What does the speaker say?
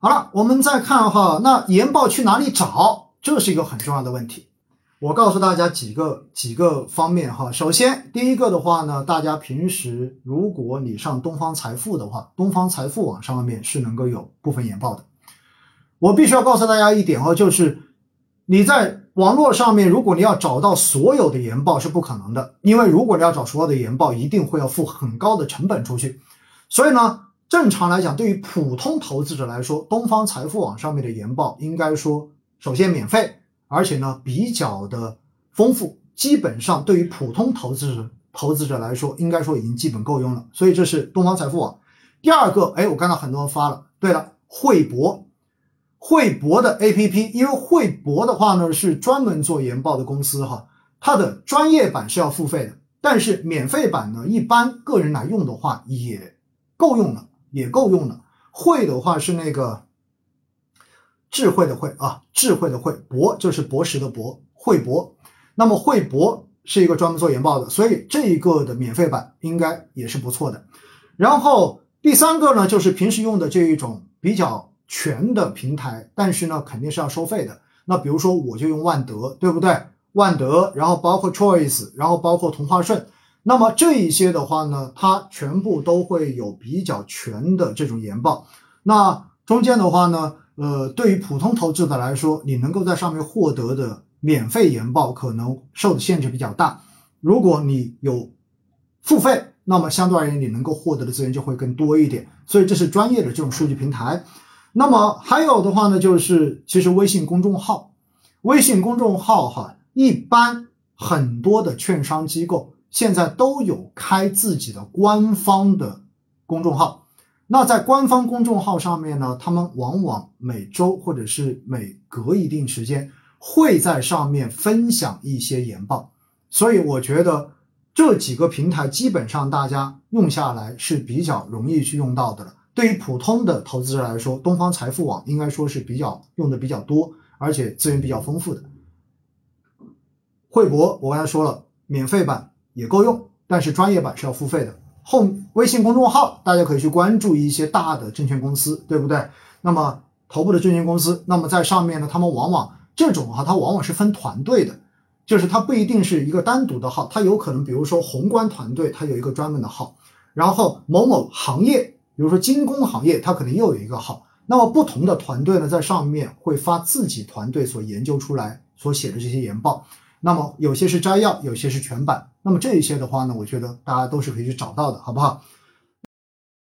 好了，我们再看哈，那研报去哪里找？这是一个很重要的问题。我告诉大家几个几个方面哈。首先，第一个的话呢，大家平时如果你上东方财富的话，东方财富网上面是能够有部分研报的。我必须要告诉大家一点哦，就是你在网络上面，如果你要找到所有的研报是不可能的，因为如果你要找所有的研报，一定会要付很高的成本出去。所以呢，正常来讲，对于普通投资者来说，东方财富网上面的研报应该说，首先免费，而且呢比较的丰富，基本上对于普通投资者投资者来说，应该说已经基本够用了。所以这是东方财富网。第二个，哎，我看到很多人发了，对了，汇博。汇博的 APP，因为汇博的话呢是专门做研报的公司哈，它的专业版是要付费的，但是免费版呢，一般个人来用的话也够用了，也够用了。汇的话是那个智慧的慧啊，智慧的慧，博就是博时的博，慧博。那么慧博是一个专门做研报的，所以这一个的免费版应该也是不错的。然后第三个呢，就是平时用的这一种比较。全的平台，但是呢，肯定是要收费的。那比如说，我就用万德，对不对？万德，然后包括 Choice，然后包括同花顺。那么这一些的话呢，它全部都会有比较全的这种研报。那中间的话呢，呃，对于普通投资者来说，你能够在上面获得的免费研报可能受的限制比较大。如果你有付费，那么相对而言，你能够获得的资源就会更多一点。所以这是专业的这种数据平台。那么还有的话呢，就是其实微信公众号，微信公众号哈，一般很多的券商机构现在都有开自己的官方的公众号。那在官方公众号上面呢，他们往往每周或者是每隔一定时间会在上面分享一些研报。所以我觉得这几个平台基本上大家用下来是比较容易去用到的了。对于普通的投资者来说，东方财富网应该说是比较用的比较多，而且资源比较丰富的。惠博我刚才说了，免费版也够用，但是专业版是要付费的。后微信公众号大家可以去关注一些大的证券公司，对不对？那么头部的证券公司，那么在上面呢，他们往往这种哈，它往往是分团队的，就是它不一定是一个单独的号，它有可能比如说宏观团队，它有一个专门的号，然后某某行业。比如说精工行业，它可能又有一个号。那么不同的团队呢，在上面会发自己团队所研究出来所写的这些研报。那么有些是摘要，有些是全版。那么这一些的话呢，我觉得大家都是可以去找到的，好不好？